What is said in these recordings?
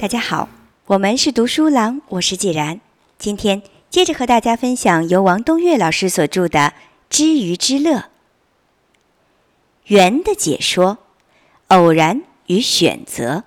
大家好，我们是读书郎，我是既然。今天接着和大家分享由王东岳老师所著的《知鱼之乐》缘的解说，偶然与选择。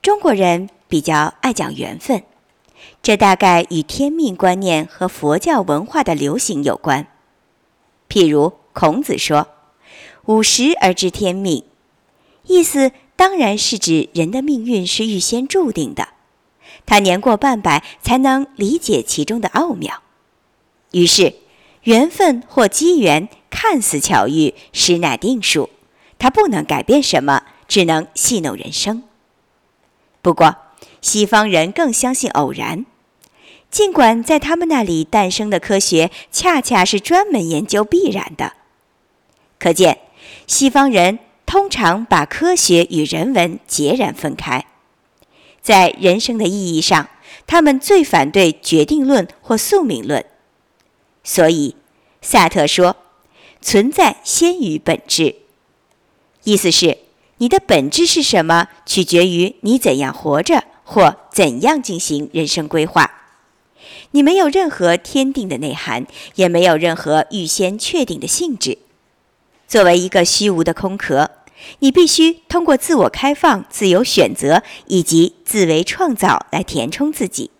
中国人比较爱讲缘分，这大概与天命观念和佛教文化的流行有关。譬如孔子说：“五十而知天命”，意思。当然是指人的命运是预先注定的，他年过半百才能理解其中的奥妙。于是，缘分或机缘看似巧遇，实乃定数，他不能改变什么，只能戏弄人生。不过，西方人更相信偶然，尽管在他们那里诞生的科学恰恰是专门研究必然的。可见，西方人。通常把科学与人文截然分开，在人生的意义上，他们最反对决定论或宿命论。所以，萨特说：“存在先于本质。”意思是，你的本质是什么，取决于你怎样活着或怎样进行人生规划。你没有任何天定的内涵，也没有任何预先确定的性质。作为一个虚无的空壳，你必须通过自我开放、自由选择以及自为创造来填充自己。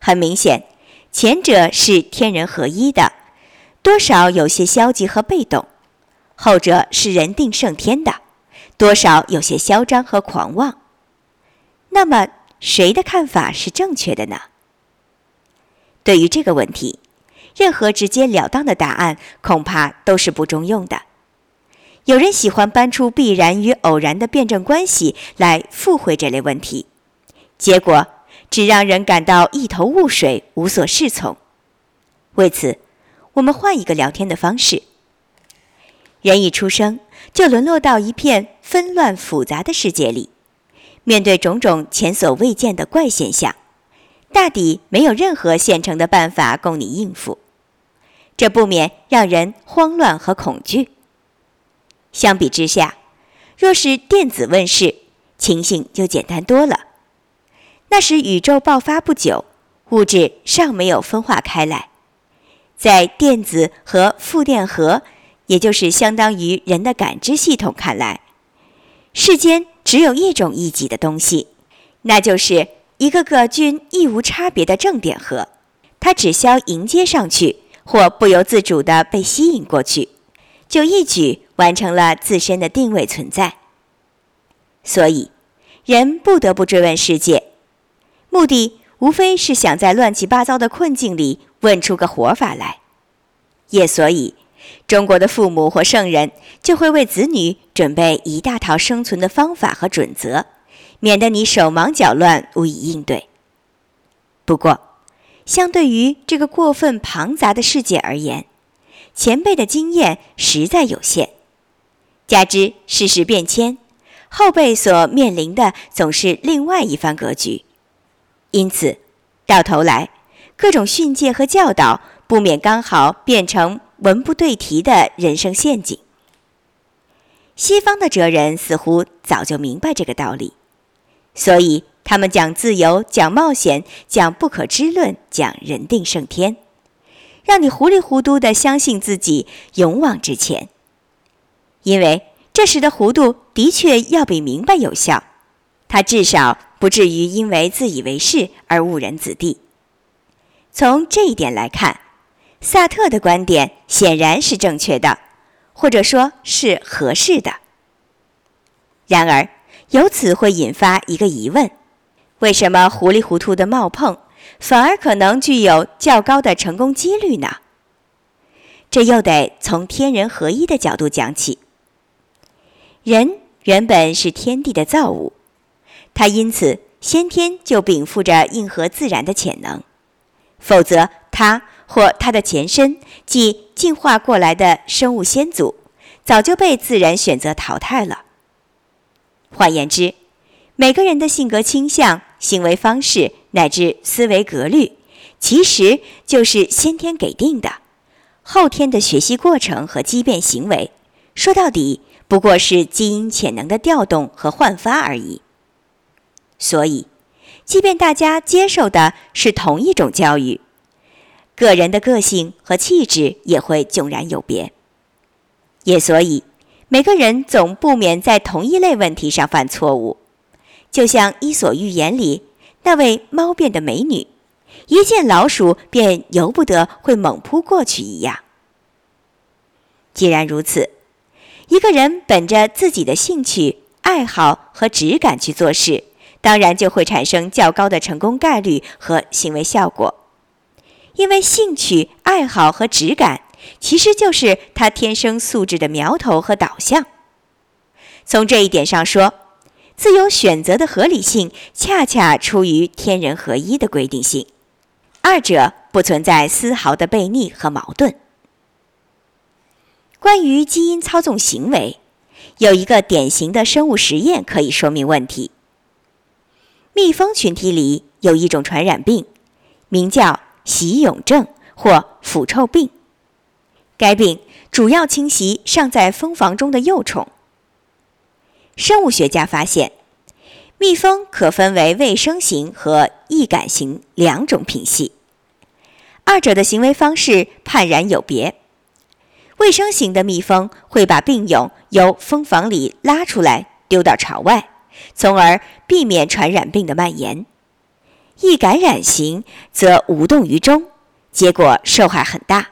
很明显，前者是天人合一的，多少有些消极和被动；后者是人定胜天的，多少有些嚣张和狂妄。那么，谁的看法是正确的呢？对于这个问题，任何直截了当的答案恐怕都是不中用的。有人喜欢搬出必然与偶然的辩证关系来附会这类问题，结果只让人感到一头雾水、无所适从。为此，我们换一个聊天的方式：人一出生就沦落到一片纷乱复杂的世界里，面对种种前所未见的怪现象，大抵没有任何现成的办法供你应付。这不免让人慌乱和恐惧。相比之下，若是电子问世，情形就简单多了。那时宇宙爆发不久，物质尚没有分化开来，在电子和负电荷，也就是相当于人的感知系统看来，世间只有一种一级的东西，那就是一个个均一无差别的正电荷，它只需迎接上去。或不由自主地被吸引过去，就一举完成了自身的定位存在。所以，人不得不追问世界，目的无非是想在乱七八糟的困境里问出个活法来。也所以，中国的父母或圣人就会为子女准备一大套生存的方法和准则，免得你手忙脚乱无以应对。不过，相对于这个过分庞杂的世界而言，前辈的经验实在有限。加之世事变迁，后辈所面临的总是另外一番格局。因此，到头来，各种训诫和教导不免刚好变成文不对题的人生陷阱。西方的哲人似乎早就明白这个道理，所以。他们讲自由，讲冒险，讲不可知论，讲人定胜天，让你糊里糊涂的相信自己勇往直前。因为这时的糊涂的确要比明白有效，他至少不至于因为自以为是而误人子弟。从这一点来看，萨特的观点显然是正确的，或者说是合适的。然而，由此会引发一个疑问。为什么糊里糊涂的冒碰，反而可能具有较高的成功几率呢？这又得从天人合一的角度讲起。人原本是天地的造物，他因此先天就禀赋着应和自然的潜能，否则他或他的前身，即进化过来的生物先祖，早就被自然选择淘汰了。换言之，每个人的性格倾向。行为方式乃至思维格律，其实就是先天给定的。后天的学习过程和畸变行为，说到底不过是基因潜能的调动和焕发而已。所以，即便大家接受的是同一种教育，个人的个性和气质也会迥然有别。也所以，每个人总不免在同一类问题上犯错误，就像《伊索寓言》里那位猫变的美女，一见老鼠便由不得会猛扑过去一样。既然如此，一个人本着自己的兴趣、爱好和质感去做事，当然就会产生较高的成功概率和行为效果，因为兴趣、爱好和质感。其实就是他天生素质的苗头和导向。从这一点上说，自由选择的合理性恰恰出于天人合一的规定性，二者不存在丝毫的悖逆和矛盾。关于基因操纵行为，有一个典型的生物实验可以说明问题。蜜蜂群体里有一种传染病，名叫喜蛹症或腐臭病。该病主要侵袭尚在蜂房中的幼虫。生物学家发现，蜜蜂可分为卫生型和易感型两种品系，二者的行为方式判然有别。卫生型的蜜蜂会把病蛹由蜂房里拉出来丢到巢外，从而避免传染病的蔓延；易感染型则无动于衷，结果受害很大。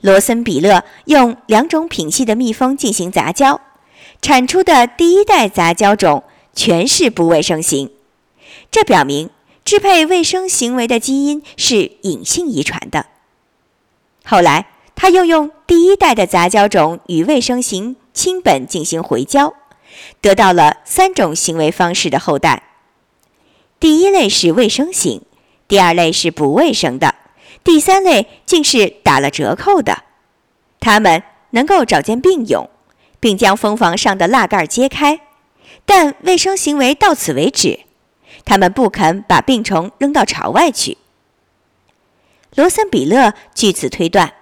罗森比勒用两种品系的蜜蜂进行杂交，产出的第一代杂交种全是不卫生型。这表明支配卫生行为的基因是隐性遗传的。后来，他又用第一代的杂交种与卫生型亲本进行回交，得到了三种行为方式的后代。第一类是卫生型，第二类是不卫生的。第三类竟是打了折扣的，他们能够找见病蛹，并将蜂房上的蜡盖揭开，但卫生行为到此为止。他们不肯把病虫扔到巢外去。罗森比勒据此推断，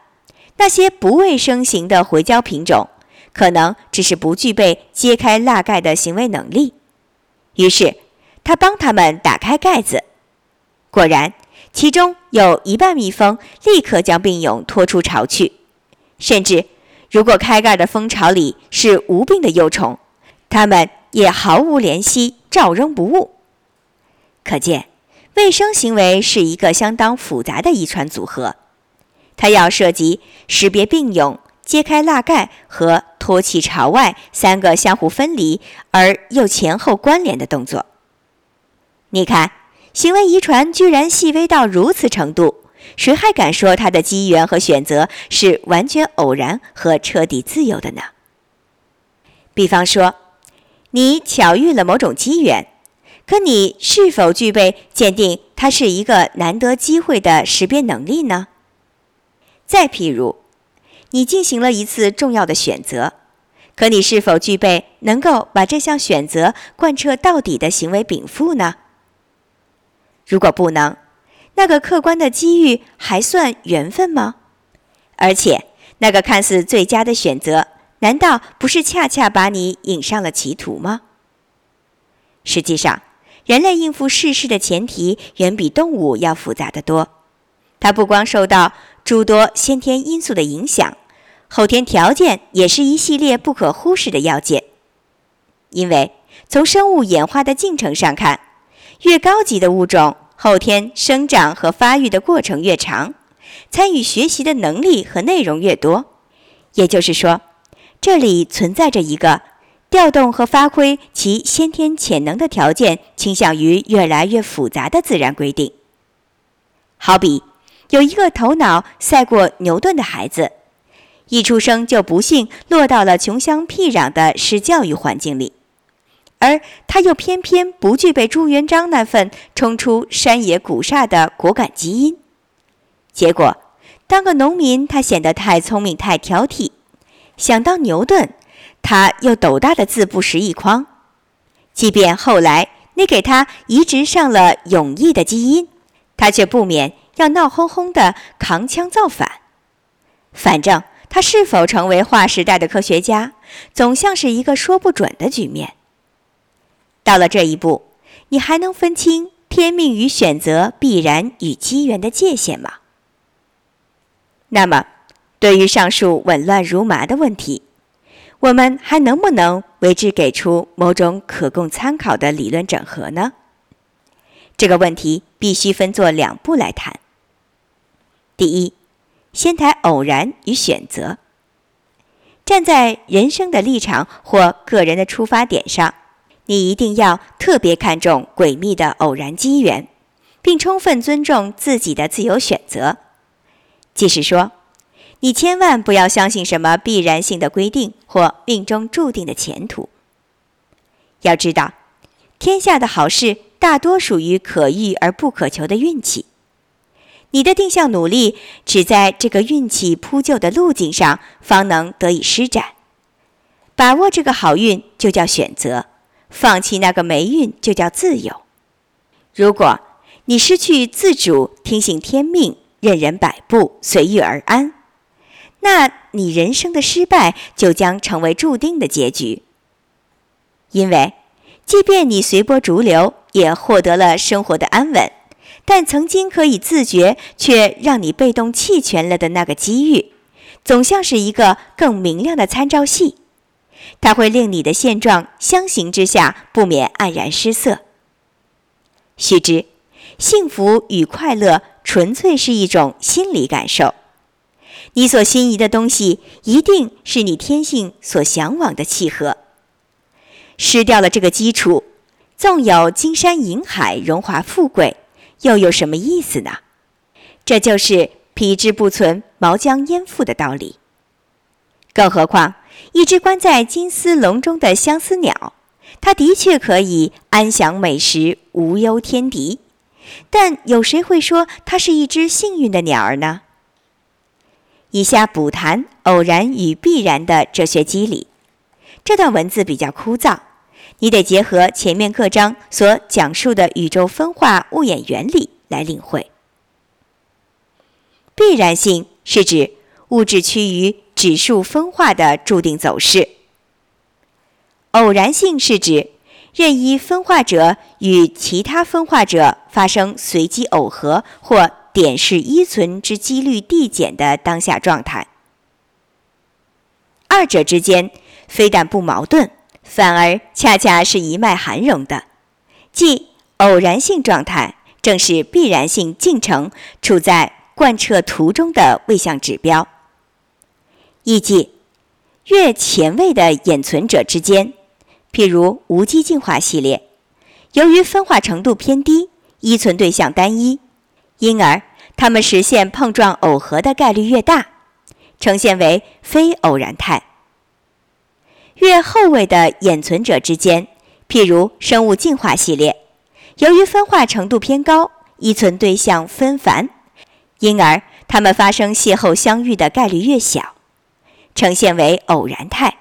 那些不卫生型的回交品种可能只是不具备揭开蜡盖的行为能力。于是，他帮他们打开盖子，果然。其中有一半蜜蜂立刻将病蛹拖出巢去，甚至如果开盖的蜂巢里是无病的幼虫，它们也毫无怜惜，照扔不误。可见，卫生行为是一个相当复杂的遗传组合，它要涉及识别病蛹、揭开蜡盖和拖弃巢外三个相互分离而又前后关联的动作。你看。行为遗传居然细微到如此程度，谁还敢说它的机缘和选择是完全偶然和彻底自由的呢？比方说，你巧遇了某种机缘，可你是否具备鉴定它是一个难得机会的识别能力呢？再譬如，你进行了一次重要的选择，可你是否具备能够把这项选择贯彻到底的行为禀赋呢？如果不能，那个客观的机遇还算缘分吗？而且，那个看似最佳的选择，难道不是恰恰把你引上了歧途吗？实际上，人类应付世事的前提远比动物要复杂得多。它不光受到诸多先天因素的影响，后天条件也是一系列不可忽视的要件。因为从生物演化的进程上看，越高级的物种，后天生长和发育的过程越长，参与学习的能力和内容越多。也就是说，这里存在着一个调动和发挥其先天潜能的条件倾向于越来越复杂的自然规定。好比有一个头脑赛过牛顿的孩子，一出生就不幸落到了穷乡僻壤的市教育环境里。而他又偏偏不具备朱元璋那份冲出山野古刹的果敢基因，结果当个农民，他显得太聪明、太挑剔；想当牛顿，他又斗大的字不识一筐。即便后来你给他移植上了勇毅的基因，他却不免要闹哄哄的扛枪造反。反正他是否成为划时代的科学家，总像是一个说不准的局面。到了这一步，你还能分清天命与选择、必然与机缘的界限吗？那么，对于上述紊乱如麻的问题，我们还能不能为之给出某种可供参考的理论整合呢？这个问题必须分作两步来谈。第一，先谈偶然与选择。站在人生的立场或个人的出发点上，你一定要特别看重诡秘的偶然机缘，并充分尊重自己的自由选择。即是说，你千万不要相信什么必然性的规定或命中注定的前途。要知道，天下的好事大多属于可遇而不可求的运气。你的定向努力只在这个运气铺就的路径上，方能得以施展。把握这个好运就叫选择，放弃那个霉运就叫自由。如果你失去自主，听信天命。任人摆布，随遇而安，那你人生的失败就将成为注定的结局。因为，即便你随波逐流，也获得了生活的安稳，但曾经可以自觉却让你被动弃权了的那个机遇，总像是一个更明亮的参照系，它会令你的现状相形之下不免黯然失色。须知，幸福与快乐。纯粹是一种心理感受，你所心仪的东西一定是你天性所向往的契合。失掉了这个基础，纵有金山银海、荣华富贵，又有什么意思呢？这就是皮之不存，毛将焉附的道理。更何况，一只关在金丝笼中的相思鸟，它的确可以安享美食，无忧天敌。但有谁会说它是一只幸运的鸟儿呢？以下补谈偶然与必然的哲学机理。这段文字比较枯燥，你得结合前面各章所讲述的宇宙分化物演原理来领会。必然性是指物质趋于指数分化的注定走势。偶然性是指。任意分化者与其他分化者发生随机耦合或点式依存之几率递减的当下状态，二者之间非但不矛盾，反而恰恰是一脉含融的。即偶然性状态正是必然性进程处在贯彻途中的位相指标。意即，越前卫的演存者之间。譬如无机进化系列，由于分化程度偏低，依存对象单一，因而它们实现碰撞耦合的概率越大，呈现为非偶然态。越后位的演存者之间，譬如生物进化系列，由于分化程度偏高，依存对象纷繁，因而它们发生邂逅相遇的概率越小，呈现为偶然态。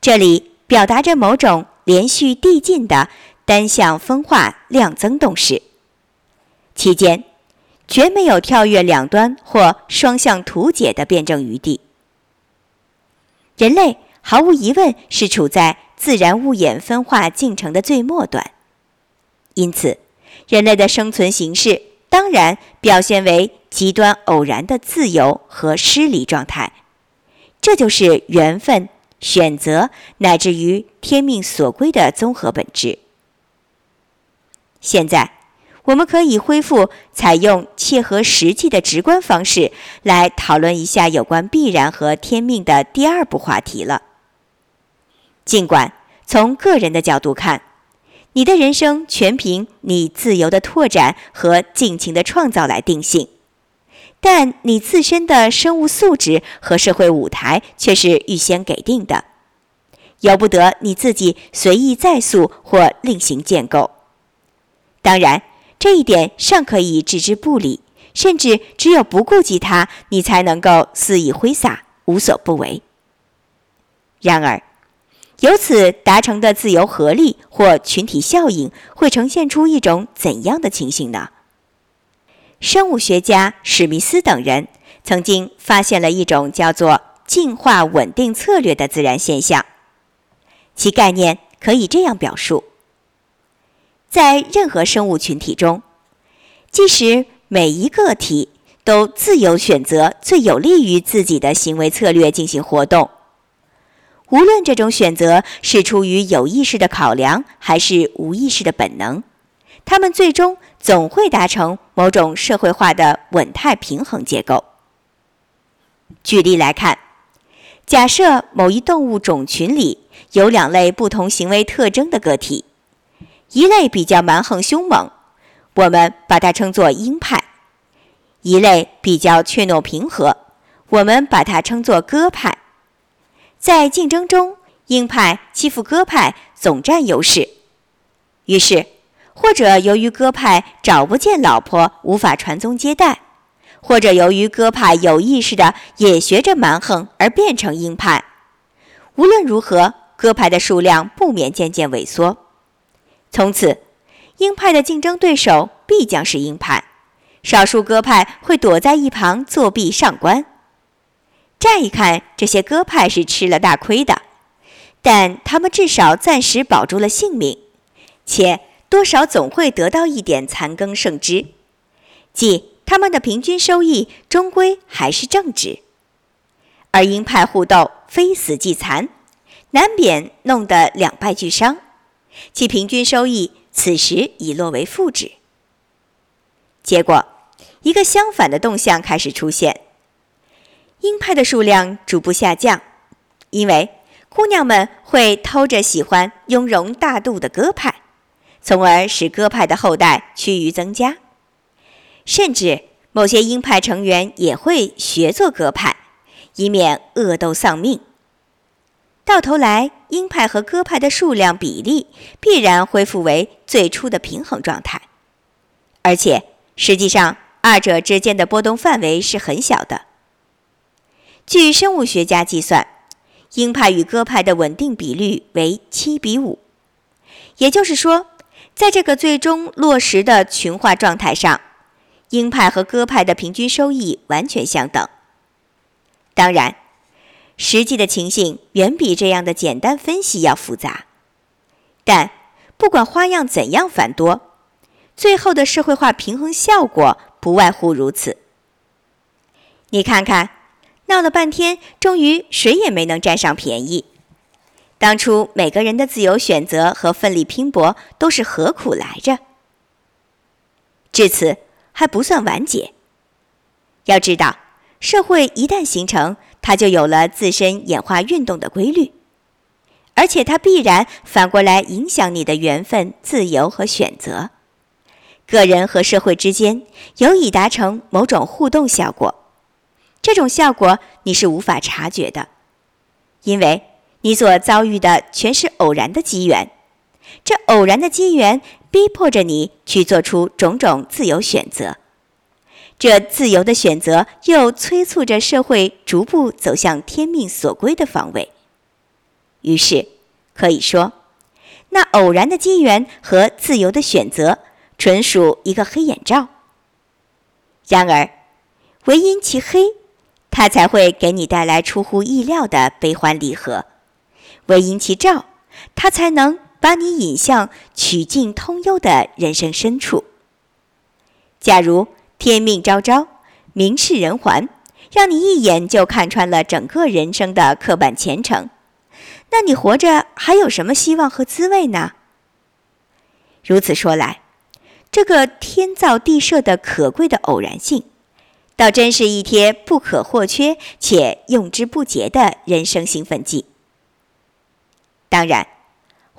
这里。表达着某种连续递进的单向分化量增动势，期间绝没有跳跃两端或双向图解的辩证余地。人类毫无疑问是处在自然物演分化进程的最末端，因此，人类的生存形式当然表现为极端偶然的自由和失离状态。这就是缘分。选择乃至于天命所归的综合本质。现在，我们可以恢复采用切合实际的直观方式来讨论一下有关必然和天命的第二步话题了。尽管从个人的角度看，你的人生全凭你自由的拓展和尽情的创造来定性。但你自身的生物素质和社会舞台却是预先给定的，由不得你自己随意再塑或另行建构。当然，这一点尚可以置之不理，甚至只有不顾及它，你才能够肆意挥洒，无所不为。然而，由此达成的自由合力或群体效应，会呈现出一种怎样的情形呢？生物学家史密斯等人曾经发现了一种叫做进化稳定策略的自然现象。其概念可以这样表述：在任何生物群体中，即使每一个体都自由选择最有利于自己的行为策略进行活动，无论这种选择是出于有意识的考量还是无意识的本能，它们最终总会达成某种社会化的稳态平衡结构。举例来看，假设某一动物种群里有两类不同行为特征的个体，一类比较蛮横凶猛，我们把它称作鹰派；一类比较怯懦平和，我们把它称作鸽派。在竞争中，鹰派欺负鸽派，总占优势。于是，或者由于鸽派找不见老婆，无法传宗接代。或者由于鸽派有意识的也学着蛮横而变成鹰派，无论如何，鸽派的数量不免渐渐萎缩。从此，鹰派的竞争对手必将是鹰派，少数鸽派会躲在一旁作弊上官。乍一看，这些鸽派是吃了大亏的，但他们至少暂时保住了性命，且多少总会得到一点残羹剩汁，即。他们的平均收益终归还是正值，而鹰派互斗非死即残，难免弄得两败俱伤，其平均收益此时已落为负值。结果，一个相反的动向开始出现：鹰派的数量逐步下降，因为姑娘们会偷着喜欢雍容大度的鸽派，从而使鸽派的后代趋于增加。甚至某些鹰派成员也会学做鸽派，以免恶斗丧命。到头来，鹰派和鸽派的数量比例必然恢复为最初的平衡状态，而且实际上二者之间的波动范围是很小的。据生物学家计算，鹰派与鸽派的稳定比率为七比五，也就是说，在这个最终落实的群化状态上。鹰派和鸽派的平均收益完全相等。当然，实际的情形远比这样的简单分析要复杂。但不管花样怎样繁多，最后的社会化平衡效果不外乎如此。你看看，闹了半天，终于谁也没能占上便宜。当初每个人的自由选择和奋力拼搏都是何苦来着？至此。还不算完结。要知道，社会一旦形成，它就有了自身演化运动的规律，而且它必然反过来影响你的缘分、自由和选择。个人和社会之间有已达成某种互动效果，这种效果你是无法察觉的，因为你所遭遇的全是偶然的机缘。这偶然的机缘逼迫着你去做出种种自由选择，这自由的选择又催促着社会逐步走向天命所归的方位。于是，可以说，那偶然的机缘和自由的选择纯属一个黑眼罩。然而，唯因其黑，它才会给你带来出乎意料的悲欢离合；唯因其照，它才能。把你引向曲径通幽的人生深处。假如天命昭昭，明示人寰，让你一眼就看穿了整个人生的刻板前程，那你活着还有什么希望和滋味呢？如此说来，这个天造地设的可贵的偶然性，倒真是一贴不可或缺且用之不竭的人生兴奋剂。当然。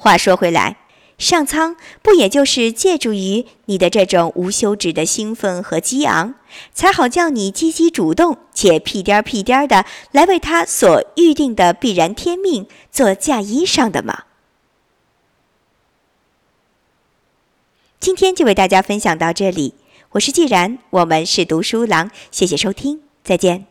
话说回来，上苍不也就是借助于你的这种无休止的兴奋和激昂，才好叫你积极主动且屁颠儿屁颠儿的来为他所预定的必然天命做嫁衣裳的吗？今天就为大家分享到这里，我是既然，我们是读书郎，谢谢收听，再见。